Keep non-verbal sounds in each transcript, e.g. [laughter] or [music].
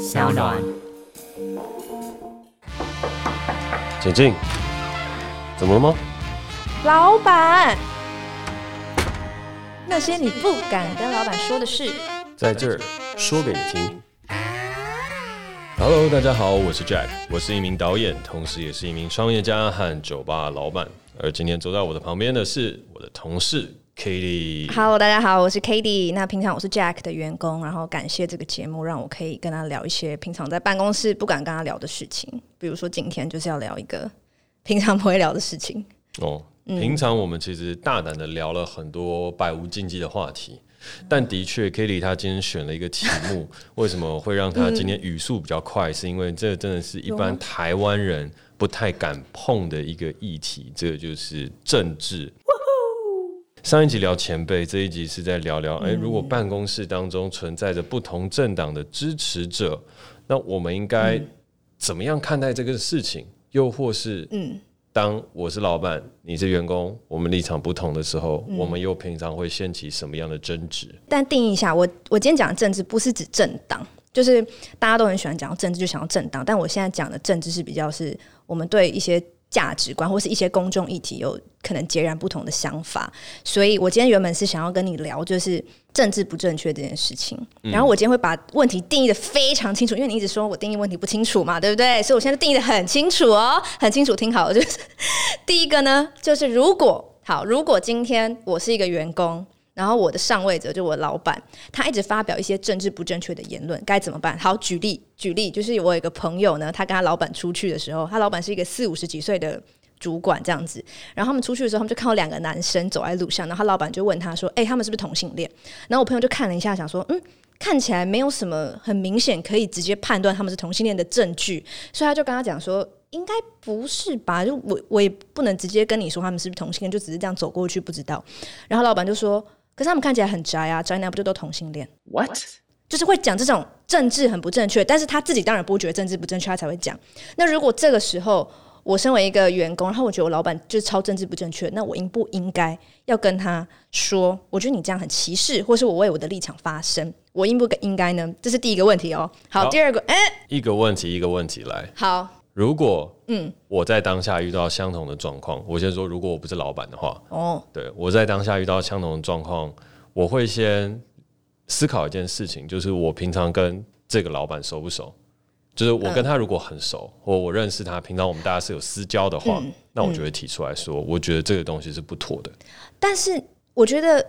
小暖，请进。怎么了吗？老板，那些你不敢跟老板说的事，在这儿说给你听。Hello，大家好，我是 Jack，我是一名导演，同时也是一名创业家和酒吧老板。而今天坐在我的旁边的是我的同事。Katie Hello，大家好，我是 Katie。那平常我是 Jack 的员工，然后感谢这个节目，让我可以跟他聊一些平常在办公室不敢跟他聊的事情。比如说今天就是要聊一个平常不会聊的事情。哦，平常我们其实大胆的聊了很多百无禁忌的话题，嗯、但的确 Katie 他今天选了一个题目，[laughs] 为什么会让他今天语速比较快？嗯、是因为这真的是一般台湾人不太敢碰的一个议题，这个就是政治。上一集聊前辈，这一集是在聊聊，哎、欸，如果办公室当中存在着不同政党的支持者，那我们应该怎么样看待这个事情？又或是，嗯，当我是老板，你是员工，我们立场不同的时候，我们又平常会掀起什么样的争执？但定义一下，我我今天讲的政治不是指政党，就是大家都很喜欢讲政治，就想要政党，但我现在讲的政治是比较是我们对一些。价值观或是一些公众议题有可能截然不同的想法，所以我今天原本是想要跟你聊就是政治不正确这件事情，嗯、然后我今天会把问题定义的非常清楚，因为你一直说我定义问题不清楚嘛，对不对？所以我现在定义的很清楚哦，很清楚，听好了，就是第一个呢，就是如果好，如果今天我是一个员工。然后我的上位者就我老板，他一直发表一些政治不正确的言论，该怎么办？好，举例举例，就是我有一个朋友呢，他跟他老板出去的时候，他老板是一个四五十几岁的主管这样子，然后他们出去的时候，他们就看到两个男生走在路上，然后他老板就问他说：“哎、他们是不是同性恋？”然后我朋友就看了一下，想说：“嗯，看起来没有什么很明显可以直接判断他们是同性恋的证据。”所以他就跟他讲说。应该不是吧？就我我也不能直接跟你说他们是不是同性恋，就只是这样走过去不知道。然后老板就说：“可是他们看起来很宅啊，宅男不就都同性恋？”What？就是会讲这种政治很不正确，但是他自己当然不觉得政治不正确，他才会讲。那如果这个时候我身为一个员工，然后我觉得我老板就是超政治不正确，那我应不应该要跟他说？我觉得你这样很歧视，或是我为我的立场发声，我应不应该呢？这是第一个问题哦。好，好第二个，哎，一个问题一个问题来。好。如果嗯，我在当下遇到相同的状况，我先说，如果我不是老板的话，哦，对，我在当下遇到相同的状况，我会先思考一件事情，就是我平常跟这个老板熟不熟？就是我跟他如果很熟，或我认识他，平常我们大家是有私交的话，嗯，那我就会提出来说，我觉得这个东西是不妥的。但是我觉得。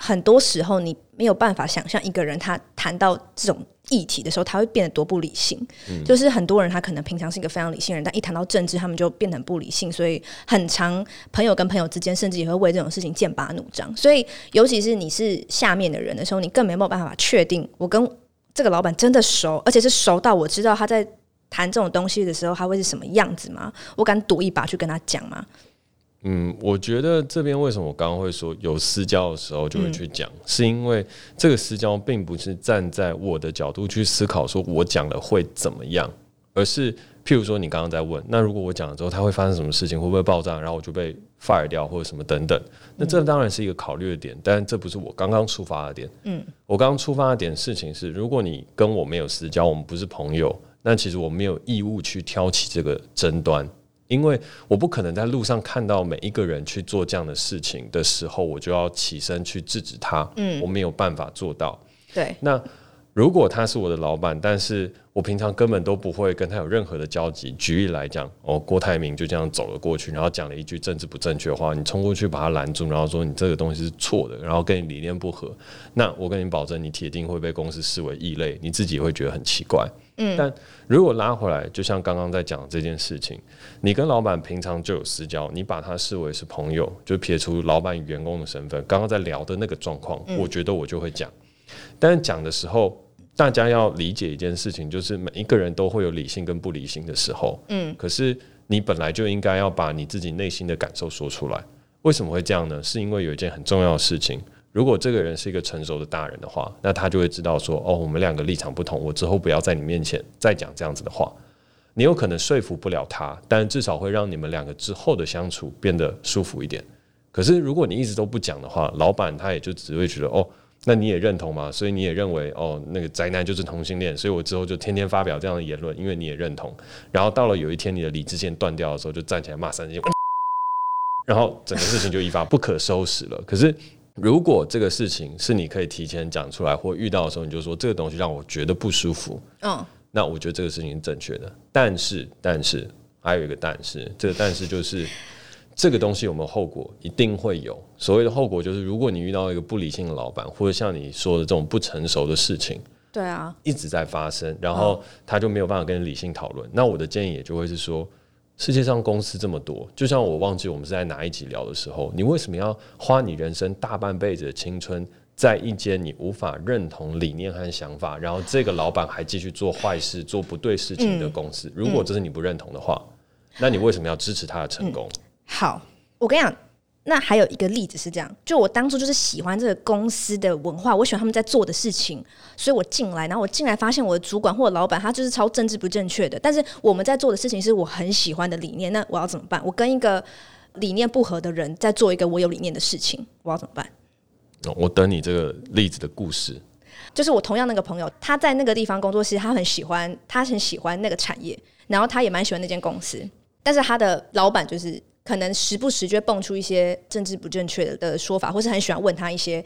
很多时候，你没有办法想象一个人他谈到这种议题的时候，他会变得多不理性。嗯、就是很多人他可能平常是一个非常理性的人，但一谈到政治，他们就变得很不理性。所以，很长朋友跟朋友之间，甚至也会为这种事情剑拔弩张。所以，尤其是你是下面的人的时候，你更没有办法确定我跟这个老板真的熟，而且是熟到我知道他在谈这种东西的时候，他会是什么样子吗？我敢赌一把去跟他讲吗？嗯，我觉得这边为什么我刚刚会说有私交的时候就会去讲，嗯、是因为这个私交并不是站在我的角度去思考，说我讲了会怎么样，而是譬如说你刚刚在问，那如果我讲了之后，他会发生什么事情，会不会爆炸，然后我就被 fire 掉或者什么等等，那这当然是一个考虑的点，但这不是我刚刚出发的点。嗯，我刚刚出发的点事情是，如果你跟我没有私交，我们不是朋友，那其实我没有义务去挑起这个争端。因为我不可能在路上看到每一个人去做这样的事情的时候，我就要起身去制止他。嗯，我没有办法做到。对，那如果他是我的老板，但是我平常根本都不会跟他有任何的交集。举例来讲，哦，郭台铭就这样走了过去，然后讲了一句政治不正确的话，你冲过去把他拦住，然后说你这个东西是错的，然后跟你理念不合，那我跟你保证，你铁定会被公司视为异类，你自己会觉得很奇怪。嗯，但如果拉回来，就像刚刚在讲这件事情，你跟老板平常就有私交，你把他视为是朋友，就撇除老板与员工的身份，刚刚在聊的那个状况，我觉得我就会讲。但是讲的时候，大家要理解一件事情，就是每一个人都会有理性跟不理性的时候。嗯，可是你本来就应该要把你自己内心的感受说出来。为什么会这样呢？是因为有一件很重要的事情。如果这个人是一个成熟的大人的话，那他就会知道说，哦，我们两个立场不同，我之后不要在你面前再讲这样子的话。你有可能说服不了他，但至少会让你们两个之后的相处变得舒服一点。可是如果你一直都不讲的话，老板他也就只会觉得，哦，那你也认同吗？所以你也认为哦，那个宅男就是同性恋，所以我之后就天天发表这样的言论，因为你也认同。然后到了有一天你的理智线断掉的时候，就站起来骂三字经，然后整个事情就一发不可收拾了。可是如果这个事情是你可以提前讲出来，或遇到的时候你就说这个东西让我觉得不舒服，嗯，那我觉得这个事情是正确的。但是，但是还有一个但是，这个但是就是。这个东西有没有后果？一定会有。所谓的后果就是，如果你遇到一个不理性的老板，或者像你说的这种不成熟的事情，对啊，一直在发生，然后他就没有办法跟你理性讨论。那我的建议也就会是说，世界上公司这么多，就像我忘记我们是在哪一集聊的时候，你为什么要花你人生大半辈子的青春在一间你无法认同理念和想法，然后这个老板还继续做坏事、做不对事情的公司？如果这是你不认同的话，那你为什么要支持他的成功？好，我跟你讲，那还有一个例子是这样，就我当初就是喜欢这个公司的文化，我喜欢他们在做的事情，所以我进来，然后我进来发现我的主管或者老板他就是超政治不正确的，但是我们在做的事情是我很喜欢的理念，那我要怎么办？我跟一个理念不合的人在做一个我有理念的事情，我要怎么办？我等你这个例子的故事，就是我同样那个朋友，他在那个地方工作，其实他很喜欢，他很喜欢那个产业，然后他也蛮喜欢那间公司，但是他的老板就是。可能时不时就会蹦出一些政治不正确的说法，或是很喜欢问他一些，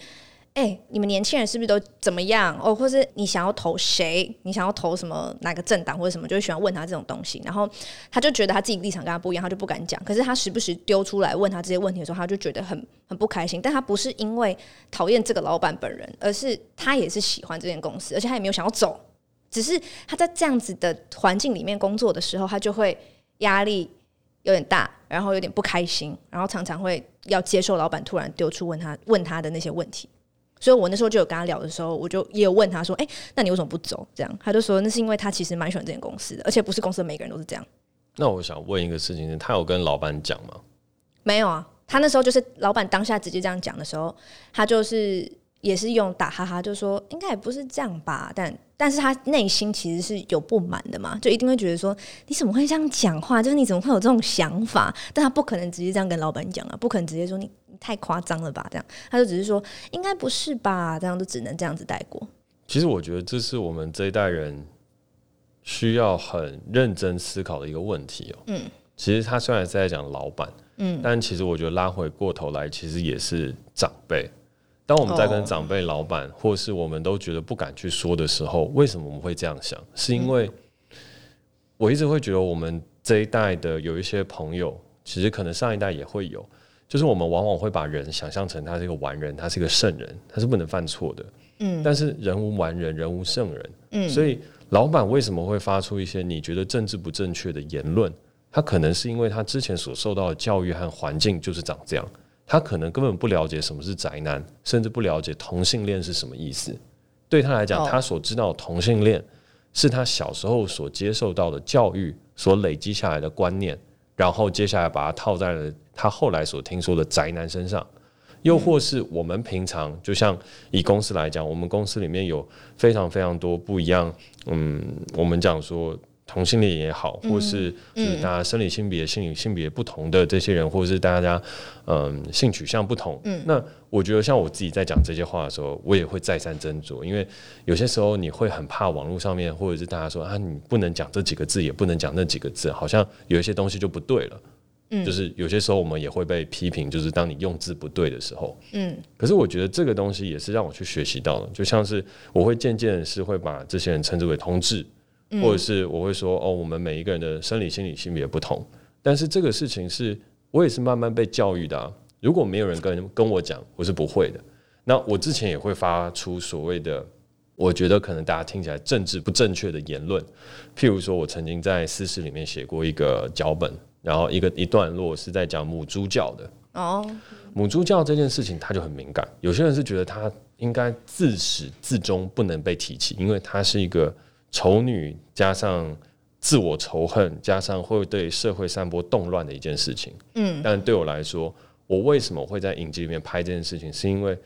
哎、你们年轻人是不是都怎么样？哦，或是你想要投谁？你想要投什么哪个政党或者什么？就会喜欢问他这种东西。然后他就觉得他自己立场跟他不一样，他就不敢讲。可是他时不时丢出来问他这些问题的时候，他就觉得很很不开心。但他不是因为讨厌这个老板本人，而是他也是喜欢这间公司，而且他也没有想要走，只是他在这样子的环境里面工作的时候，他就会压力有点大。然后有点不开心，然后常常会要接受老板突然丢出问他问他的那些问题，所以我那时候就有跟他聊的时候，我就也有问他说：“哎，那你为什么不走？”这样他就说：“那是因为他其实蛮喜欢这间公司的，而且不是公司的每个人都是这样。”那我想问一个事情是，他有跟老板讲吗？没有啊，他那时候就是老板当下直接这样讲的时候，他就是。也是用打哈哈，就说应该也不是这样吧，但但是他内心其实是有不满的嘛，就一定会觉得说你怎么会这样讲话？就是你怎么会有这种想法？但他不可能直接这样跟老板讲啊，不可能直接说你你太夸张了吧？这样他就只是说应该不是吧？这样就只能这样子带过。其实我觉得这是我们这一代人需要很认真思考的一个问题哦。嗯，其实他虽然是在讲老板，嗯，但其实我觉得拉回过头来，其实也是长辈。当我们在跟长辈、老板，或是我们都觉得不敢去说的时候，为什么我们会这样想？是因为我一直会觉得，我们这一代的有一些朋友，其实可能上一代也会有，就是我们往往会把人想象成他是一个完人，他是一个圣人，他是不能犯错的。嗯，但是人无完人，人无圣人。嗯，所以老板为什么会发出一些你觉得政治不正确的言论？他可能是因为他之前所受到的教育和环境就是长这样。他可能根本不了解什么是宅男，甚至不了解同性恋是什么意思。对他来讲，他所知道的同性恋是他小时候所接受到的教育所累积下来的观念，然后接下来把它套在了他后来所听说的宅男身上。又或是我们平常，就像以公司来讲，我们公司里面有非常非常多不一样。嗯，我们讲说。同性恋也好，或是就是大家生理性别、心理性别不同的这些人，或者是大家嗯性取向不同，嗯，那我觉得像我自己在讲这些话的时候，我也会再三斟酌，因为有些时候你会很怕网络上面，或者是大家说啊，你不能讲这几个字，也不能讲那几个字，好像有一些东西就不对了，嗯，就是有些时候我们也会被批评，就是当你用字不对的时候，嗯，可是我觉得这个东西也是让我去学习到的，就像是我会渐渐是会把这些人称之为同志。或者是我会说哦，我们每一个人的生理、心理性别不同，但是这个事情是我也是慢慢被教育的啊。如果没有人跟跟我讲，我是不会的。那我之前也会发出所谓的，我觉得可能大家听起来政治不正确的言论，譬如说我曾经在私事里面写过一个脚本，然后一个一段落是在讲母猪教的哦，母猪教这件事情它就很敏感，有些人是觉得它应该自始至终不能被提起，因为它是一个。丑女加上自我仇恨，加上会对社会散播动乱的一件事情。嗯，但对我来说，我为什么会在影集里面拍这件事情？是因为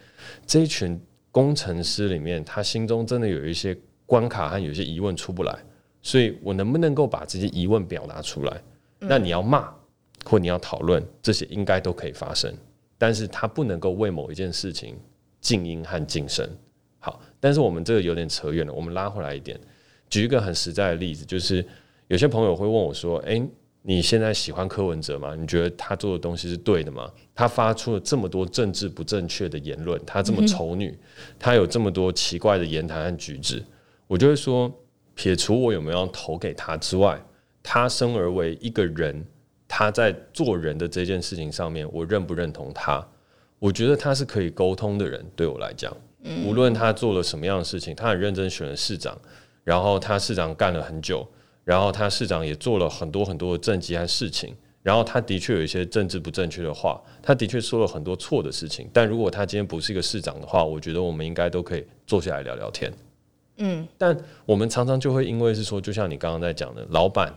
这一群工程师里面，他心中真的有一些关卡和有一些疑问出不来，所以我能不能够把这些疑问表达出来？嗯，那你要骂或你要讨论，这些应该都可以发生，但是他不能够为某一件事情静音和噤声。好，但是我们这个有点扯远了，我们拉回来一点，举一个很实在的例子，就是有些朋友会问我说：“诶，你现在喜欢柯文哲吗？你觉得他做的东西是对的吗？他发出了这么多政治不正确的言论，他这么丑女，他有这么多奇怪的言谈和举止，我就会说，撇除我有没有要投给他之外，他生而为一个人，他在做人的这件事情上面，我认不认同他？我觉得他是可以沟通的人，对我来讲。”无论他做了什么样的事情，他很认真选了市长，然后他市长干了很久，然后他市长也做了很多很多的政绩和事情，然后他的确有一些政治不正确的话，他的确说了很多错的事情。但如果他今天不是一个市长的话，我觉得我们应该都可以坐下来聊聊天。嗯，但我们常常就会因为是说，就像你刚刚在讲的，老板，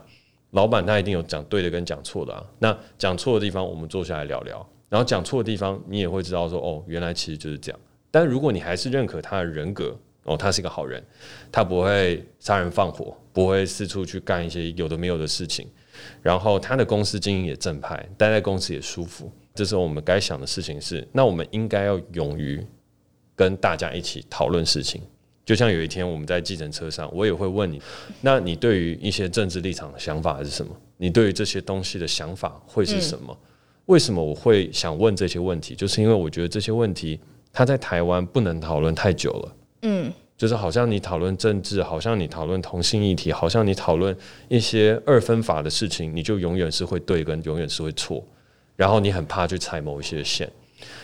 老板他一定有讲对的跟讲错的啊。那讲错的地方，我们坐下来聊聊，然后讲错的地方，你也会知道说，哦，原来其实就是这样。但如果你还是认可他的人格，哦，他是一个好人，他不会杀人放火，不会四处去干一些有的没有的事情，然后他的公司经营也正派，待在公司也舒服，这时候我们该想的事情是，那我们应该要勇于跟大家一起讨论事情。就像有一天我们在计程车上，我也会问你，那你对于一些政治立场的想法是什么？你对于这些东西的想法会是什么？为什么我会想问这些问题？就是因为我觉得这些问题。他在台湾不能讨论太久了，嗯，就是好像你讨论政治，好像你讨论同性议题，好像你讨论一些二分法的事情，你就永远是会对跟永远是会错，然后你很怕去踩某一些线。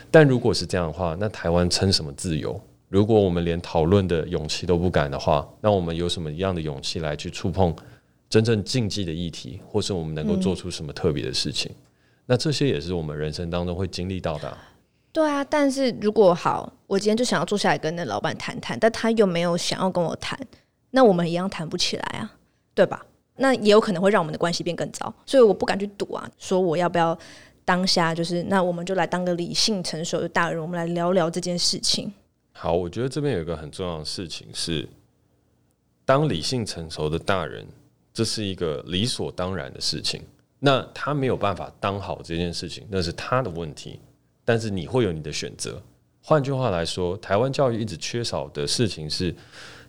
但如果是这样的话，那台湾称什么自由？如果我们连讨论的勇气都不敢的话，那我们有什么样的勇气来去触碰真正禁忌的议题，或是我们能够做出什么特别的事情？那这些也是我们人生当中会经历到的。对啊，但是如果好，我今天就想要坐下来跟那老板谈谈，但他又没有想要跟我谈，那我们一样谈不起来啊，对吧？那也有可能会让我们的关系变更糟，所以我不敢去赌啊，说我要不要当下就是，那我们就来当个理性成熟的大人，我们来聊聊这件事情。好，我觉得这边有一个很重要的事情是，当理性成熟的大人，这是一个理所当然的事情。那他没有办法当好这件事情，那是他的问题。但是你会有你的选择。换句话来说，台湾教育一直缺少的事情是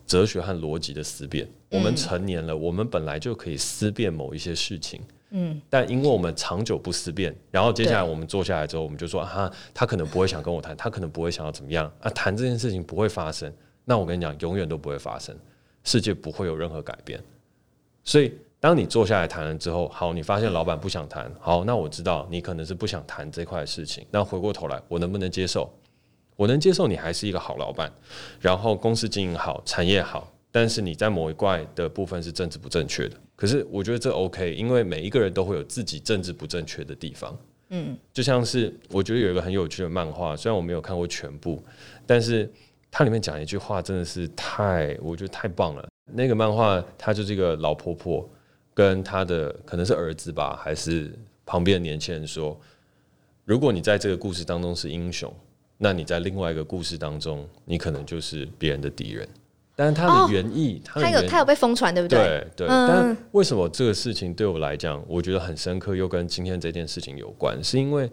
哲学和逻辑的思辨。我们成年了，我们本来就可以思辨某一些事情。嗯。但因为我们长久不思辨，然后接下来我们坐下来之后，我们就说啊，他可能不会想跟我谈，他可能不会想要怎么样啊，谈这件事情不会发生。那我跟你讲，永远都不会发生，世界不会有任何改变。所以。当你坐下来谈了之后，好，你发现老板不想谈，好，那我知道你可能是不想谈这块事情。那回过头来，我能不能接受？我能接受你还是一个好老板，然后公司经营好，产业好，但是你在某一块的部分是政治不正确的。可是我觉得这 OK，因为每一个人都会有自己政治不正确的地方。嗯，就像是我觉得有一个很有趣的漫画，虽然我没有看过全部，但是它里面讲一句话真的是太，我觉得太棒了。那个漫画它就是一个老婆婆。跟他的可能是儿子吧，还是旁边的年轻人说：“如果你在这个故事当中是英雄，那你在另外一个故事当中，你可能就是别人的敌人。”但是他的原意，哦、他有他有被疯传，对不对？对对。嗯、但为什么这个事情对我来讲，我觉得很深刻，又跟今天这件事情有关？是因为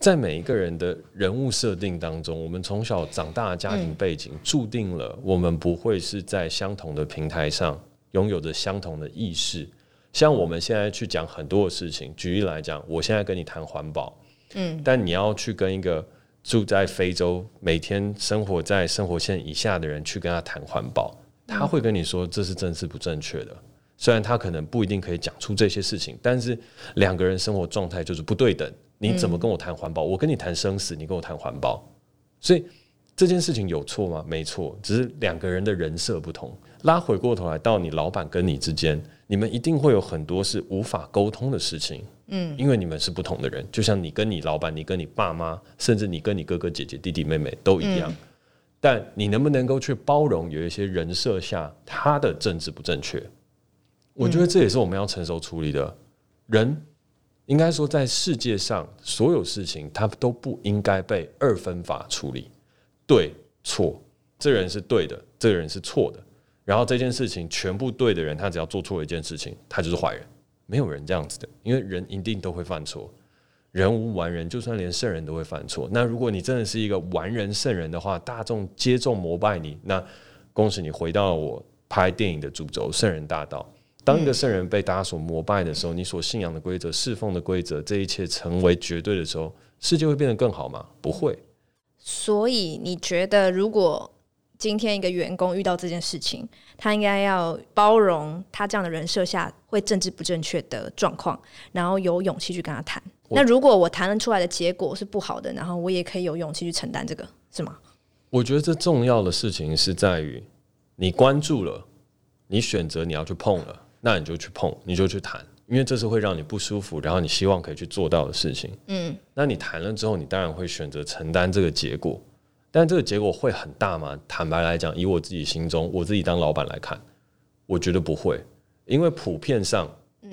在每一个人的人物设定当中，我们从小长大的家庭背景，嗯、注定了我们不会是在相同的平台上拥有着相同的意识。像我们现在去讲很多的事情，举例来讲，我现在跟你谈环保，嗯，但你要去跟一个住在非洲、每天生活在生活线以下的人去跟他谈环保，他会跟你说这是正是不正确的。虽然他可能不一定可以讲出这些事情，但是两个人生活状态就是不对等。你怎么跟我谈环保？我跟你谈生死，你跟我谈环保，所以这件事情有错吗？没错，只是两个人的人设不同。拉回过头来，到你老板跟你之间。你们一定会有很多是无法沟通的事情，嗯，因为你们是不同的人，就像你跟你老板，你跟你爸妈，甚至你跟你哥哥姐姐、弟弟妹妹都一样。嗯，但你能不能够去包容有一些人设下他的政治不正确？我觉得这也是我们要成熟处理的。人应该说，在世界上所有事情，他都不应该被二分法处理，对错，这人是对的，这个人是错的。然后这件事情全部对的人，他只要做错一件事情，他就是坏人。没有人这样子的，因为人一定都会犯错。人无完人，就算连圣人都会犯错。那如果你真的是一个完人圣人的话，大众接众膜拜你，那恭喜你回到了我拍电影的主轴——圣人大道。当一个圣人被大家所膜拜的时候，你所信仰的规则、侍奉的规则，这一切成为绝对的时候，世界会变得更好吗？不会。所以你觉得，如果今天一个员工遇到这件事情，他应该要包容他这样的人设下会政治不正确的状况，然后有勇气去跟他谈。那如果我谈了出来的结果是不好的，然后我也可以有勇气去承担这个，是吗？我觉得这重要的事情是在于你关注了，你选择你要去碰了，那你就去碰，你就去谈，因为这是会让你不舒服，然后你希望可以去做到的事情。嗯，那你谈了之后，你当然会选择承担这个结果，但这个结果会很大吗？坦白来讲，以我自己心中，我自己当老板来看，我觉得不会，因为普遍上，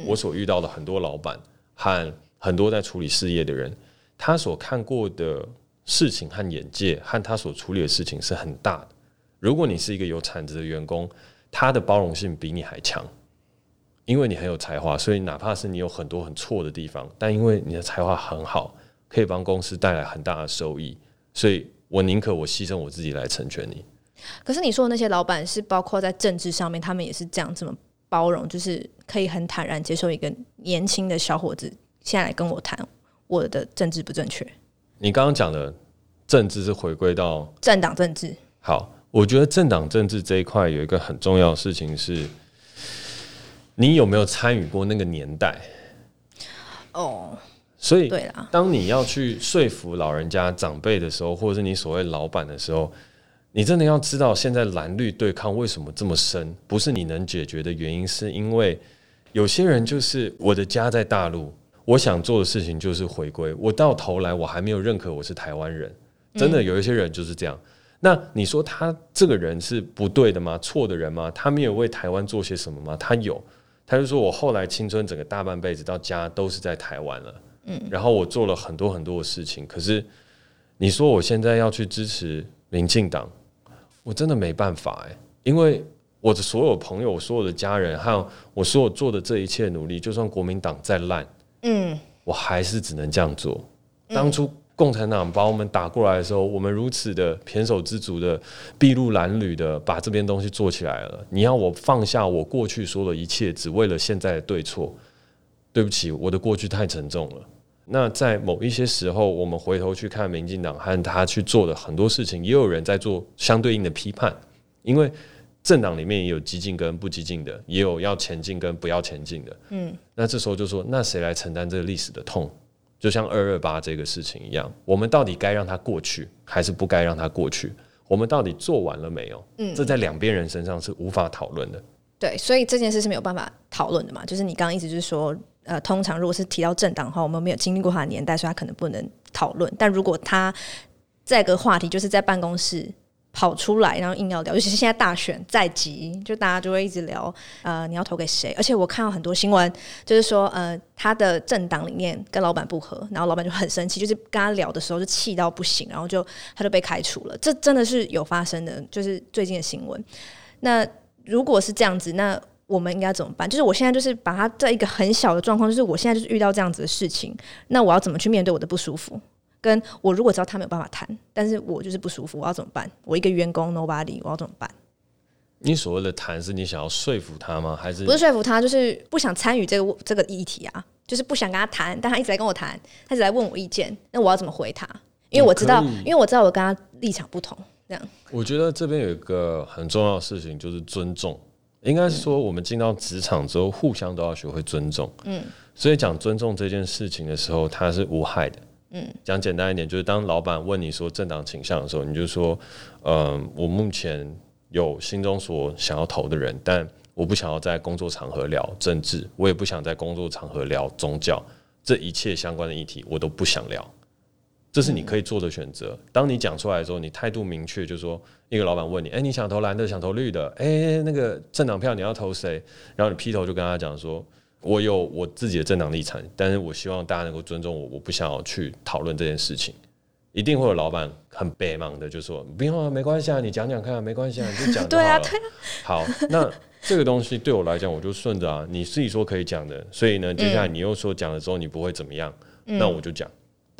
我所遇到的很多老板和很多在处理事业的人，他所看过的事情和眼界，和他所处理的事情是很大的。如果你是一个有产值的员工，他的包容性比你还强，因为你很有才华，所以哪怕是你有很多很错的地方，但因为你的才华很好，可以帮公司带来很大的收益，所以我宁可我牺牲我自己来成全你。可是你说的那些老板是包括在政治上面，他们也是这样这么包容，就是可以很坦然接受一个年轻的小伙子。现在来跟我谈我的政治不正确。你刚刚讲的政治是回归到政党政治。好，我觉得政党政治这一块有一个很重要的事情是，你有没有参与过那个年代？哦，所以对啦，当你要去说服老人家长辈的时候，或者是你所谓老板的时候，你真的要知道，现在蓝绿对抗为什么这么深，不是你能解决的原因，是因为有些人就是我的家在大陆。我想做的事情就是回归。我到头来，我还没有认可我是台湾人。真的有一些人就是这样。那你说他这个人是不对的吗？错的人吗？他没有为台湾做些什么吗？他有。他就说我后来青春整个大半辈子到家都是在台湾了。嗯。然后我做了很多很多的事情。可是你说我现在要去支持民进党，我真的没办法哎，因为我的所有朋友、我所有的家人，还有我所有做的这一切努力，就算国民党再烂。嗯，我还是只能这样做。当初共产党把我们打过来的时候，我们如此的胼手胝足的、筚路蓝缕的把这边东西做起来了。你要我放下我过去说的一切，只为了现在的对错？对不起，我的过去太沉重了。那在某一些时候，我们回头去看民进党和他去做的很多事情，也有人在做相对应的批判，因为。政党里面也有激进跟不激进的，也有要前进跟不要前进的。嗯，那这时候就说，那谁来承担这个历史的痛？就像二二八这个事情一样，我们到底该让它过去，还是不该让它过去？我们到底做完了没有？嗯，这在两边人身上是无法讨论的。对，所以这件事是没有办法讨论的嘛。就是你刚刚一直就是说，呃，通常如果是提到政党的话，我们没有经历过他的年代，所以他可能不能讨论。但如果他这个话题就是在办公室。跑出来，然后硬要聊，尤其是现在大选在即，就大家就会一直聊，[laughs] 呃，你要投给谁？而且我看到很多新闻，就是说，呃，他的政党里面跟老板不合，然后老板就很生气，就是跟他聊的时候就气到不行，然后就他就被开除了。这真的是有发生的，就是最近的新闻。那如果是这样子，那我们应该怎么办？就是我现在就是把它在一个很小的状况，就是我现在就是遇到这样子的事情，那我要怎么去面对我的不舒服？跟我如果知道他没有办法谈，但是我就是不舒服，我要怎么办？我一个员工 nobody，我要怎么办？你所谓的谈是你想要说服他吗？还是不是说服他？就是不想参与这个这个议题啊，就是不想跟他谈，但他一直在跟我谈，他一直在问我意见，那我要怎么回他？因为我知道，因为我知道我跟他立场不同，这样。我觉得这边有一个很重要的事情，就是尊重。应该是说，我们进到职场之后，互相都要学会尊重。嗯，所以讲尊重这件事情的时候，它是无害的。嗯，讲简单一点，就是当老板问你说政党倾向的时候，你就说，嗯、呃，我目前有心中所想要投的人，但我不想要在工作场合聊政治，我也不想在工作场合聊宗教，这一切相关的议题我都不想聊。这是你可以做的选择。当你讲出来的时候，你态度明确，就是说，一个老板问你，哎，你想投蓝的，想投绿的，哎，那个政党票你要投谁？然后你劈头就跟他讲说。我有我自己的政党立场，但是我希望大家能够尊重我，我不想要去讨论这件事情。一定会有老板很白忙的，就说不用啊，没关系啊，你讲讲看，没关系啊，你就讲就好了。[laughs] 对啊，对啊。[laughs] 好，那这个东西对我来讲，我就顺着啊，你自己说可以讲的，所以呢，接下来你又说讲了之后你不会怎么样，那我就讲。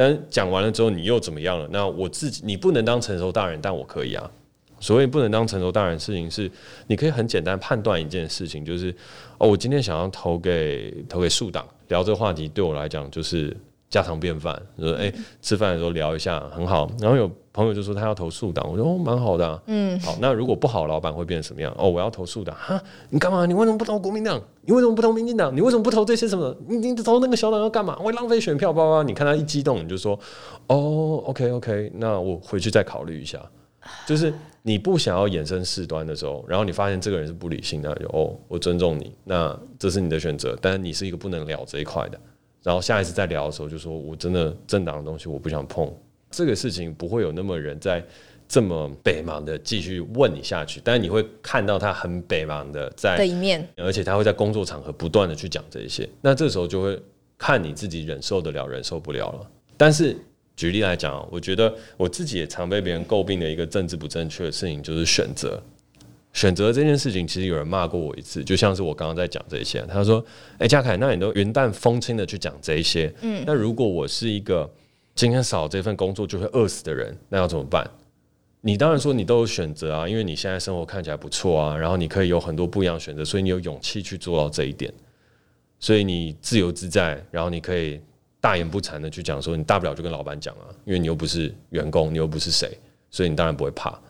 但讲完了之后，你又怎么样了？那我自己，你不能当成熟大人，但我可以啊。所谓不能当成熟大人的事情是，你可以很简单判断一件事情，就是哦，我今天想要投给投给树党，聊这个话题对我来讲就是家常便饭。说哎、欸，吃饭的时候聊一下很好。然后有朋友就说他要投诉党，我说哦，蛮好的、啊。嗯，好，那如果不好，老板会变成什么样？哦，我要投诉党哈，你干嘛？你为什么不投国民党？你为什么不投民进党？你为什么不投这些什么？你你投那个小党要干嘛？会浪费选票，叭叭。你看他一激动，你就说哦，OK OK，那我回去再考虑一下。就是你不想要衍生事端的时候，然后你发现这个人是不理性的，就哦，我尊重你，那这是你的选择，但是你是一个不能聊这一块的。然后下一次再聊的时候，就说我真的政党的东西我不想碰，这个事情不会有那么人在这么北茫的继续问你下去，但是你会看到他很北茫的在的一面，而且他会在工作场合不断的去讲这些，那这时候就会看你自己忍受得了，忍受不了了。但是。举例来讲，我觉得我自己也常被别人诟病的一个政治不正确的事情，就是选择。选择这件事情，其实有人骂过我一次，就像是我刚刚在讲这些。他说：“哎，嘉凯，那你都云淡风轻的去讲这一些，嗯，那如果我是一个今天少这份工作就会饿死的人，那要怎么办？你当然说你都有选择啊，因为你现在生活看起来不错啊，然后你可以有很多不一样选择，所以你有勇气去做到这一点，所以你自由自在，然后你可以。”大言不惭的去讲说，你大不了就跟老板讲啊，因为你又不是员工，你又不是谁，所以你当然不会怕。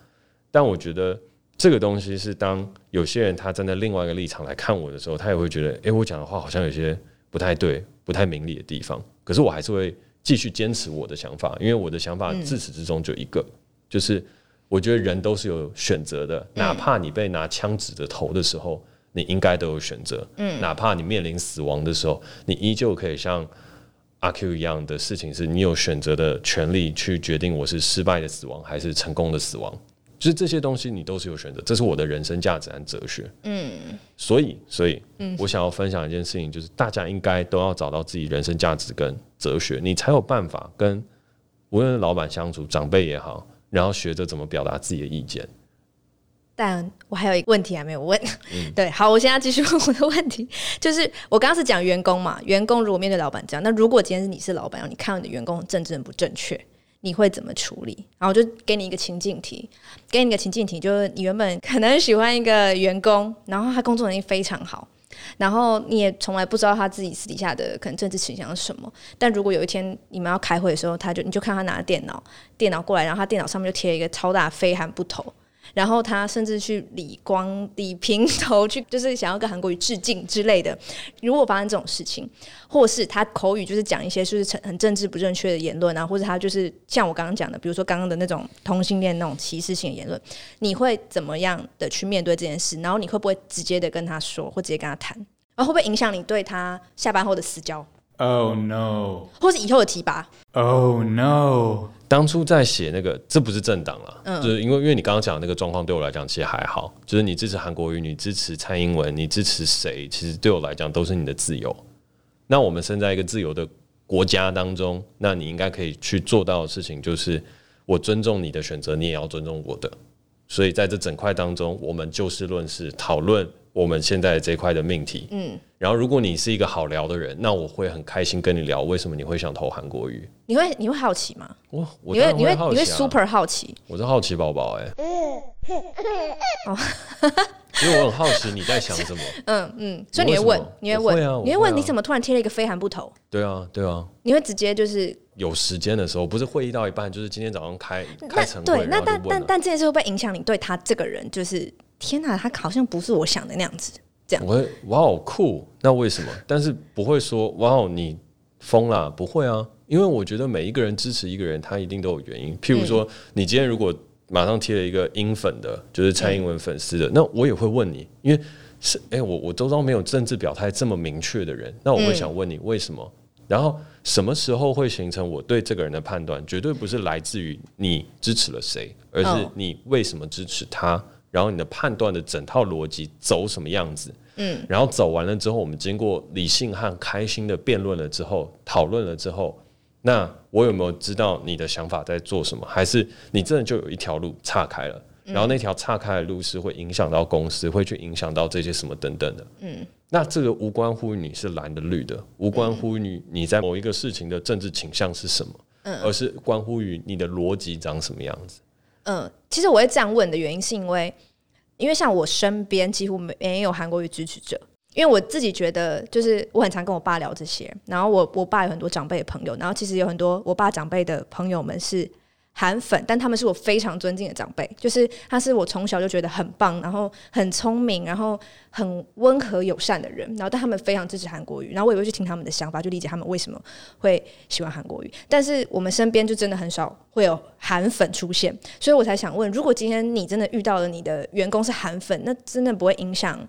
但我觉得这个东西是当有些人他站在另外一个立场来看我的时候，他也会觉得，诶，我讲的话好像有些不太对、不太明理的地方。可是我还是会继续坚持我的想法，因为我的想法自始至终就一个，就是我觉得人都是有选择的，哪怕你被拿枪指着头的时候，你应该都有选择。嗯，哪怕你面临死亡的时候，你依旧可以像。阿 Q 一样的事情是你有选择的权利去决定我是失败的死亡还是成功的死亡，就是这些东西你都是有选择，这是我的人生价值和哲学。嗯，所以，所以，我想要分享一件事情，就是大家应该都要找到自己人生价值跟哲学，你才有办法跟无论老板相处，长辈也好，然后学着怎么表达自己的意见。但我还有一个问题还没有问，嗯、[laughs] 对，好，我现在继续问我的问题，[laughs] 就是我刚刚是讲员工嘛，员工如果面对老板这样，那如果今天是你是老板，你看到你的员工政治很不正确，你会怎么处理？然后就给你一个情境题，给你一个情境题，就是你原本可能喜欢一个员工，然后他工作能力非常好，然后你也从来不知道他自己私底下的可能政治倾向是什么，但如果有一天你们要开会的时候，他就你就看他拿着电脑，电脑过来，然后他电脑上面就贴一个超大飞函不投。然后他甚至去理光理平头去，[laughs] 就是想要跟韩国瑜致敬之类的。如果发生这种事情，或是他口语就是讲一些就是很政治不正确的言论啊，或者他就是像我刚刚讲的，比如说刚刚的那种同性恋那种歧视性的言论，你会怎么样的去面对这件事？然后你会不会直接的跟他说，或直接跟他谈？然后会不会影响你对他下班后的私交？Oh no！[laughs] 或是以后的提拔？Oh no！当初在写那个，这不是政党了，嗯、就是因为因为你刚刚讲的那个状况，对我来讲其实还好。就是你支持韩国瑜，你支持蔡英文，你支持谁，其实对我来讲都是你的自由。那我们生在一个自由的国家当中，那你应该可以去做到的事情，就是我尊重你的选择，你也要尊重我的。所以在这整块当中，我们就事论事讨论。我们现在这块的命题，嗯，然后如果你是一个好聊的人，那我会很开心跟你聊，为什么你会想投韩国瑜？你会你会好奇吗？我我会你会你会 super 好奇？我是好奇宝宝哎，哦，因为我很好奇你在想什么，[laughs] 嗯嗯，所以你会问，你会问，你会问你怎么突然贴了一个非韩不投？对啊对啊，你会直接就是有时间的时候，不是会议到一半，就是今天早上开开晨会，对，那但但但这件事会不会影响你对他这个人就是？天哪，他好像不是我想的那样子。这样，我会哇哦酷，那为什么？但是不会说哇哦你疯了，不会啊，因为我觉得每一个人支持一个人，他一定都有原因。譬如说，你今天如果马上贴了一个英粉的，就是蔡英文粉丝的，那我也会问你，因为是哎、欸，我我周遭没有政治表态这么明确的人，那我会想问你为什么？然后什么时候会形成我对这个人的判断？绝对不是来自于你支持了谁，而是你为什么支持他。然后你的判断的整套逻辑走什么样子？嗯，然后走完了之后，我们经过理性和开心的辩论了之后，讨论了之后，那我有没有知道你的想法在做什么？还是你真的就有一条路岔开了？然后那条岔开的路是会影响到公司，会去影响到这些什么等等的。嗯，那这个无关乎于你是蓝的绿的，无关乎于你在某一个事情的政治倾向是什么，嗯，而是关乎于你的逻辑长什么样子。嗯，其实我会这样问的原因是因为，因为像我身边几乎没没有韩国语支持者。因为我自己觉得，就是我很常跟我爸聊这些，然后我我爸有很多长辈的朋友，然后其实有很多我爸长辈的朋友们是韩粉，但他们是我非常尊敬的长辈，就是他是我从小就觉得很棒，然后很聪明，然后很温和友善的人，然后但他们非常支持韩国语，然后我也会去听他们的想法，就理解他们为什么会喜欢韩国语，但是我们身边就真的很少会有韩粉出现，所以我才想问，如果今天你真的遇到了你的员工是韩粉，那真的不会影响？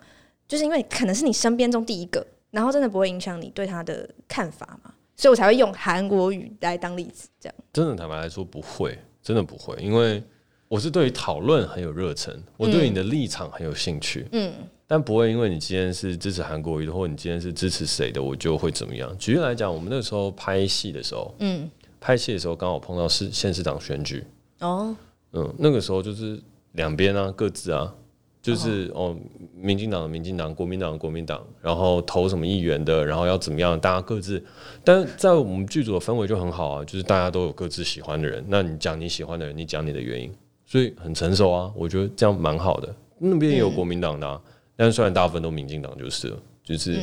就是因为可能是你身边中第一个，然后真的不会影响你对他的看法嘛，所以我才会用韩国语来当例子，这样。真的坦白来说不会，真的不会，因为我是对于讨论很有热忱，我对你的立场很有兴趣，嗯，但不会因为你今天是支持韩国语的，或你今天是支持谁的，我就会怎么样。举例来讲，我们那个时候拍戏的时候，嗯，拍戏的时候刚好碰到市县市长选举，哦，嗯，那个时候就是两边啊，各自啊。就是哦，民进党的民进党，国民党的国民党，然后投什么议员的，然后要怎么样，大家各自。但在我们剧组的氛围就很好啊，就是大家都有各自喜欢的人。那你讲你喜欢的人，你讲你的原因，所以很成熟啊，我觉得这样蛮好的。那边也有国民党的啊，但是虽然大部分都民进党就是了，就是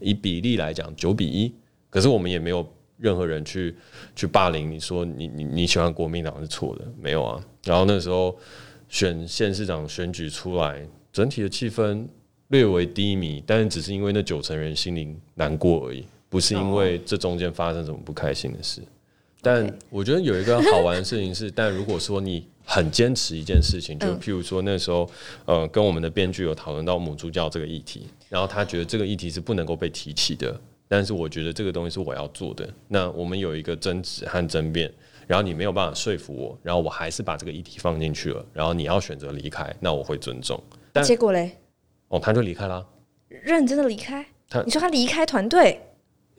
以比例来讲九比一，可是我们也没有任何人去去霸凌你说你你你喜欢国民党是错的，没有啊。然后那时候。选县市长选举出来，整体的气氛略微低迷，但是只是因为那九成人心里难过而已，不是因为这中间发生什么不开心的事。但我觉得有一个好玩的事情是，[laughs] 但如果说你很坚持一件事情，就譬如说那时候，呃，跟我们的编剧有讨论到母猪教这个议题，然后他觉得这个议题是不能够被提起的，但是我觉得这个东西是我要做的，那我们有一个争执和争辩。然后你没有办法说服我，然后我还是把这个议题放进去了。然后你要选择离开，那我会尊重。但结果嘞？哦，他就离开了。认真的离开？他你说他离开团队？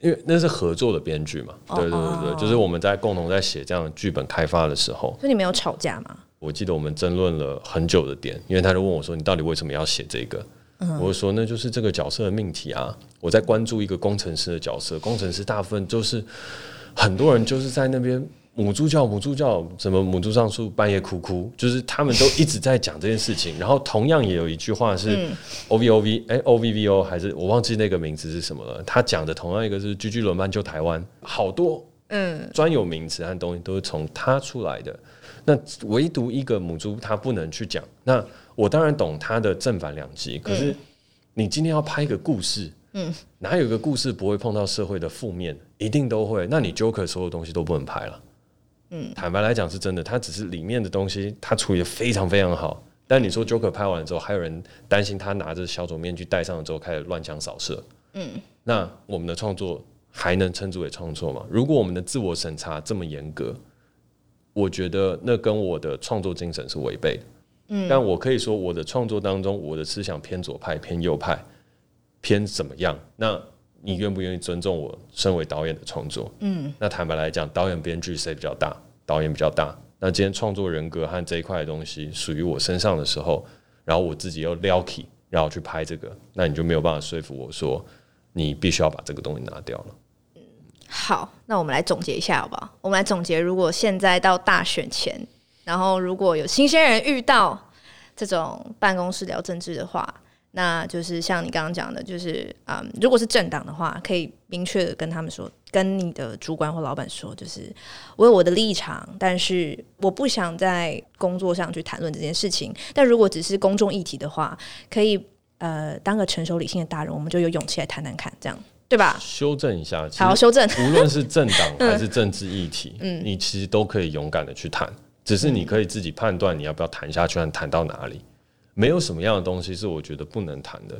因为那是合作的编剧嘛。对对对对，就是我们在共同在写这样的剧本开发的时候。所以你没有吵架吗？我记得我们争论了很久的点，因为他就问我说：“你到底为什么要写这个？”嗯、我就说：“那就是这个角色的命题啊！我在关注一个工程师的角色，工程师大部分就是很多人就是在那边。”母猪叫母猪叫，什么母猪上树半夜哭哭，就是他们都一直在讲这件事情。然后同样也有一句话是 O V O V，哎 O V V O 还是我忘记那个名字是什么了。他讲的同样一个是居居轮班救台湾，好多嗯专有名词和东西都是从他出来的。那唯独一个母猪他不能去讲。那我当然懂他的正反两极，可是你今天要拍一个故事。嗯，哪有一个故事不会碰到社会的负面？一定都会。那你 Joker 所有东西都不能拍了。嗯，坦白来讲是真的，他只是里面的东西他处理的非常非常好。但你说 Joker 拍完之后，还有人担心他拿着小丑面具戴上了之后开始乱枪扫射。嗯，那我们的创作还能称之为创作吗？如果我们的自我审查这么严格，我觉得那跟我的创作精神是违背的。嗯，但我可以说我的创作当中，我的思想偏左派、偏右派。偏怎么样？那你愿不愿意尊重我身为导演的创作？嗯，那坦白来讲，导演编剧谁比较大？导演比较大。那今天创作人格和这一块的东西属于我身上的时候，然后我自己又撩起，然后去拍这个，那你就没有办法说服我说你必须要把这个东西拿掉了。嗯，好，那我们来总结一下好不好？我们来总结，如果现在到大选前，然后如果有新鲜人遇到这种办公室聊政治的话。那就是像你刚刚讲的，就是嗯，如果是政党的话，可以明确的跟他们说，跟你的主管或老板说，就是我有我的立场，但是我不想在工作上去谈论这件事情。但如果只是公众议题的话，可以呃当个成熟理性的大人，我们就有勇气来谈谈看，这样对吧？修正一下，好，修正。无论是政党 [laughs] 还是政治议题，嗯，你其实都可以勇敢的去谈，只是你可以自己判断你要不要谈下去，和谈到哪里。没有什么样的东西是我觉得不能谈的，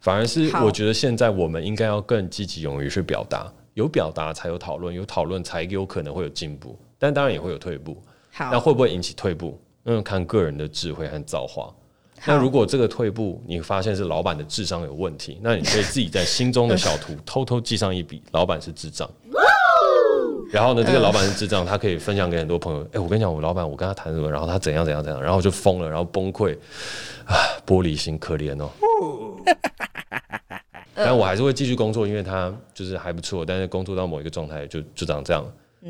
反而是我觉得现在我们应该要更积极勇于去表达，有表达才有讨论，有讨论才有可能会有进步，但当然也会有退步。好，那会不会引起退步？那看个人的智慧和造化。那如果这个退步你发现是老板的智商有问题，那你可以自己在心中的小图偷偷记上一笔，老板是智障。然后呢，这个老板是智障，他可以分享给很多朋友。哎，我跟你讲，我老板，我跟他谈什么，然后他怎样怎样怎样，然后就疯了，然后崩溃，啊，玻璃心，可怜哦。[laughs] 但我还是会继续工作，因为他就是还不错。但是工作到某一个状态，就就长这样。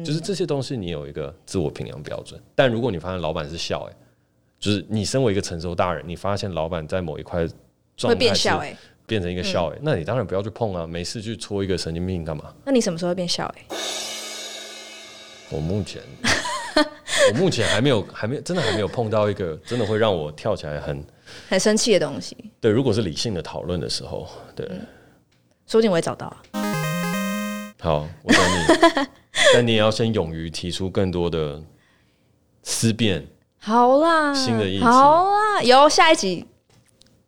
就是这些东西，你有一个自我评量标准。但如果你发现老板是笑，哎，就是你身为一个成熟大人，你发现老板在某一块状态会变笑，哎。变成一个笑诶，那你当然不要去碰啊！没事去戳一个神经病干嘛？那你什么时候会变笑诶？我目前，[laughs] 我目前还没有，还没真的还没有碰到一个真的会让我跳起来很很生气的东西。对，如果是理性的讨论的时候，对，嗯、说不定我会找到啊。好，我等你，[laughs] 但你也要先勇于提出更多的思辨。好啦，新的意思。好啦，有下一集，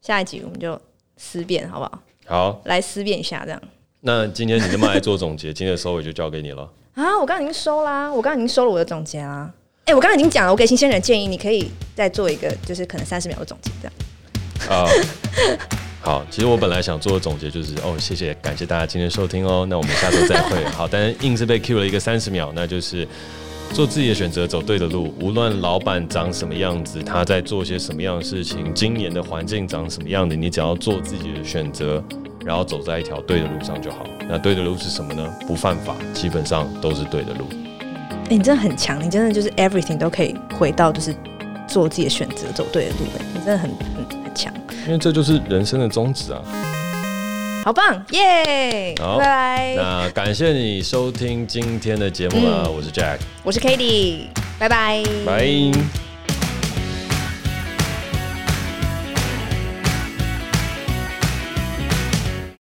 下一集我们就。思辨好不好？好，来思辨一下，这样。那今天你那么爱做总结，今天的收尾就交给你了。啊，我刚刚已经收啦，我刚刚已经收了我的总结啊。哎、欸，我刚刚已经讲了，我给新鲜人建议，你可以再做一个，就是可能三十秒的总结，这样。啊，[laughs] 好，其实我本来想做的总结就是，哦，谢谢，感谢大家今天收听哦，那我们下周再会。[laughs] 好，但是硬是被 Q 了一个三十秒，那就是。做自己的选择，走对的路。无论老板长什么样子，他在做些什么样的事情，今年的环境长什么样的，你只要做自己的选择，然后走在一条对的路上就好。那对的路是什么呢？不犯法，基本上都是对的路。哎、欸，你真的很强，你真的就是 everything 都可以回到就是做自己的选择，走对的路。你真的很很很强，因为这就是人生的宗旨啊。好棒，耶！好，拜拜。那感谢你收听今天的节目了，嗯，我是 Jack，我是 Cady，拜拜，拜。